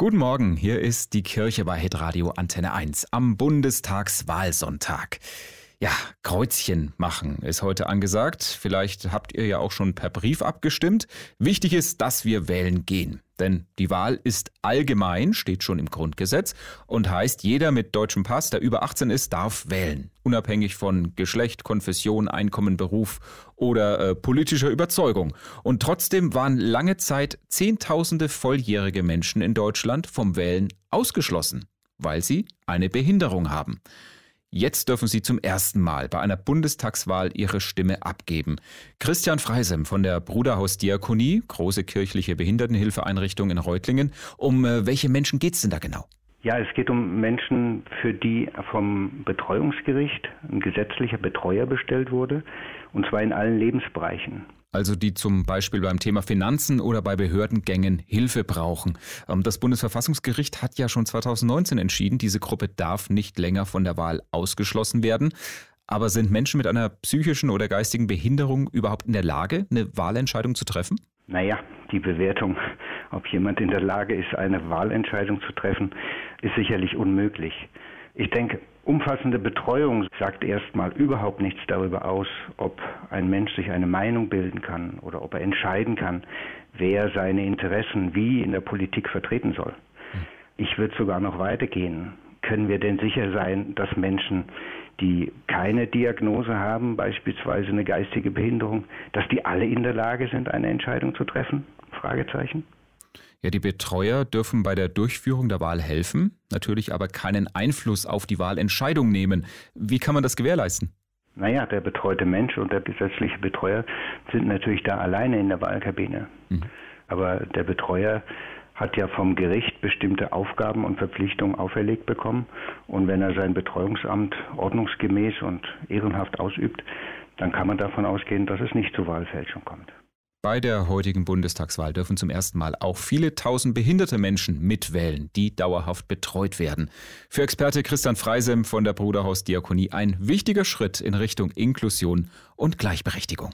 Guten Morgen, hier ist die Kirche bei Hitradio Antenne 1 am Bundestagswahlsonntag. Ja, Kreuzchen machen ist heute angesagt. Vielleicht habt ihr ja auch schon per Brief abgestimmt. Wichtig ist, dass wir wählen gehen. Denn die Wahl ist allgemein, steht schon im Grundgesetz und heißt, jeder mit deutschem Pass, der über 18 ist, darf wählen. Unabhängig von Geschlecht, Konfession, Einkommen, Beruf oder äh, politischer Überzeugung. Und trotzdem waren lange Zeit Zehntausende volljährige Menschen in Deutschland vom Wählen ausgeschlossen, weil sie eine Behinderung haben. Jetzt dürfen Sie zum ersten Mal bei einer Bundestagswahl Ihre Stimme abgeben. Christian Freisem von der Bruderhausdiakonie, große kirchliche Behindertenhilfeeinrichtung in Reutlingen. Um äh, welche Menschen geht es denn da genau? Ja, es geht um Menschen, für die vom Betreuungsgericht ein gesetzlicher Betreuer bestellt wurde, und zwar in allen Lebensbereichen also die zum Beispiel beim Thema Finanzen oder bei Behördengängen Hilfe brauchen. Ähm, das Bundesverfassungsgericht hat ja schon 2019 entschieden, diese Gruppe darf nicht länger von der Wahl ausgeschlossen werden. Aber sind Menschen mit einer psychischen oder geistigen Behinderung überhaupt in der Lage, eine Wahlentscheidung zu treffen? Naja, die Bewertung, ob jemand in der Lage ist, eine Wahlentscheidung zu treffen, ist sicherlich unmöglich. Ich denke, umfassende Betreuung sagt erstmal überhaupt nichts darüber aus, ob ein Mensch sich eine Meinung bilden kann oder ob er entscheiden kann, wer seine Interessen wie in der Politik vertreten soll. Ich würde sogar noch weitergehen. Können wir denn sicher sein, dass Menschen, die keine Diagnose haben, beispielsweise eine geistige Behinderung, dass die alle in der Lage sind, eine Entscheidung zu treffen? Fragezeichen. Ja, die Betreuer dürfen bei der Durchführung der Wahl helfen, natürlich aber keinen Einfluss auf die Wahlentscheidung nehmen. Wie kann man das gewährleisten? Naja, der betreute Mensch und der gesetzliche Betreuer sind natürlich da alleine in der Wahlkabine. Mhm. Aber der Betreuer hat ja vom Gericht bestimmte Aufgaben und Verpflichtungen auferlegt bekommen. Und wenn er sein Betreuungsamt ordnungsgemäß und ehrenhaft ausübt, dann kann man davon ausgehen, dass es nicht zu Wahlfälschung kommt. Bei der heutigen Bundestagswahl dürfen zum ersten Mal auch viele tausend behinderte Menschen mitwählen, die dauerhaft betreut werden. Für Experte Christian Freisem von der Bruderhaus Diakonie ein wichtiger Schritt in Richtung Inklusion und Gleichberechtigung.